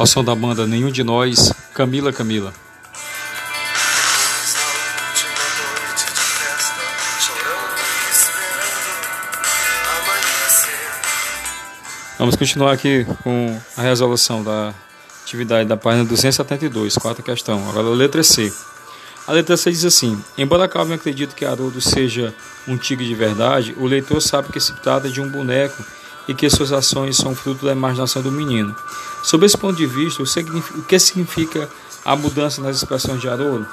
Ao som da banda Nenhum de Nós, Camila Camila. Vamos continuar aqui com a resolução da atividade da página 272, quarta questão. Agora a letra C. A letra C diz assim: Embora Calvin acredite que Haroldo seja um tigre de verdade, o leitor sabe que se trata de um boneco e que suas ações são fruto da imaginação do menino. Sob esse ponto de vista, o que significa a mudança nas expressões de Haroldo?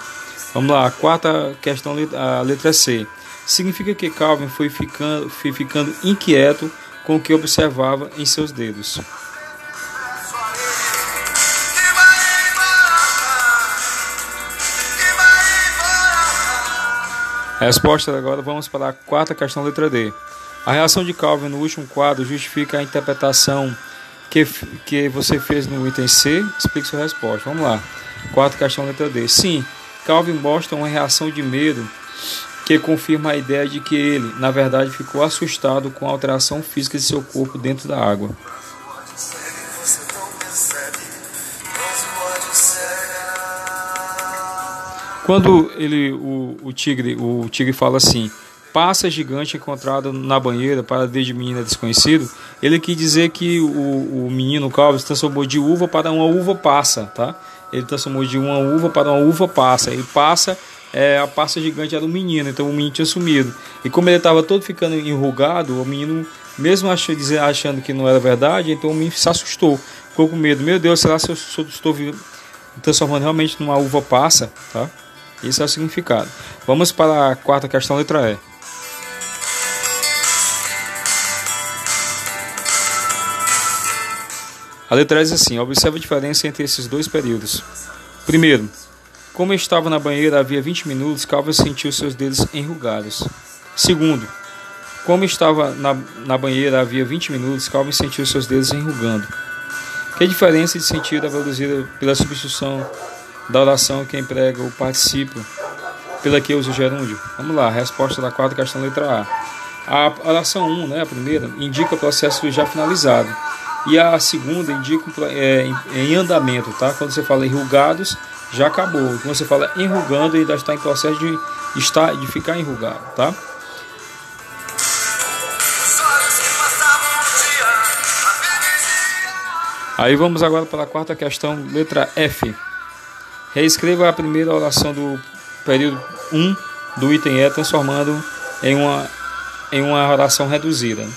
Vamos lá, a quarta questão, a letra C. Significa que Calvin foi ficando, foi ficando inquieto com o que observava em seus dedos. Resposta agora, vamos para a quarta questão, letra D. A reação de Calvin no último quadro justifica a interpretação que, que você fez no item C? Explique sua resposta. Vamos lá. Quarta questão, letra D. Sim, Calvin mostra uma reação de medo que confirma a ideia de que ele, na verdade, ficou assustado com a alteração física de seu corpo dentro da água. Quando ele, o, o tigre, o tigre fala assim, passa gigante encontrado na banheira para desde menina desconhecido, ele quis dizer que o, o menino Calvin transformou de uva para uma uva passa, tá? Ele transformou de uma uva para uma uva passa. Ele passa é, a pasta gigante era um menino, então o menino tinha sumido. E como ele estava todo ficando enrugado, o menino, mesmo achando, achando que não era verdade, então o menino se assustou, ficou com medo. Meu Deus, será que eu estou transformando realmente numa uva passa? Tá? Esse é o significado. Vamos para a quarta questão, letra E. A letra diz assim: observe a diferença entre esses dois períodos. Primeiro, como estava na banheira havia 20 minutos, Calvin sentiu seus dedos enrugados. Segundo, como estava na, na banheira havia 20 minutos, Calvin sentiu seus dedos enrugando. Que diferença de sentido é produzida pela substituição da oração que emprega o particípio pela que usa o gerúndio? Vamos lá, resposta da quarta questão, letra A. A oração 1, né, a primeira, indica o processo já finalizado. E a segunda indica é, em andamento, tá? Quando você fala enrugados, já acabou. Quando você fala enrugando, ainda está em processo de, estar, de ficar enrugado, tá? Aí vamos agora para a quarta questão, letra F. Reescreva a primeira oração do período 1 do item E, transformando em uma, em uma oração reduzida.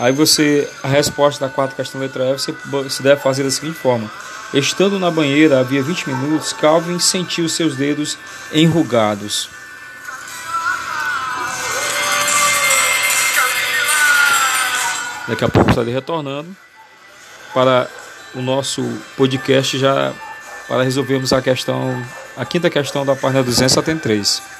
Aí você, a resposta da quarta questão, letra F, você, você deve fazer da seguinte forma. Estando na banheira havia 20 minutos, Calvin sentiu seus dedos enrugados. Daqui a pouco estarei retornando para o nosso podcast já para resolvermos a questão, a quinta questão da página 273.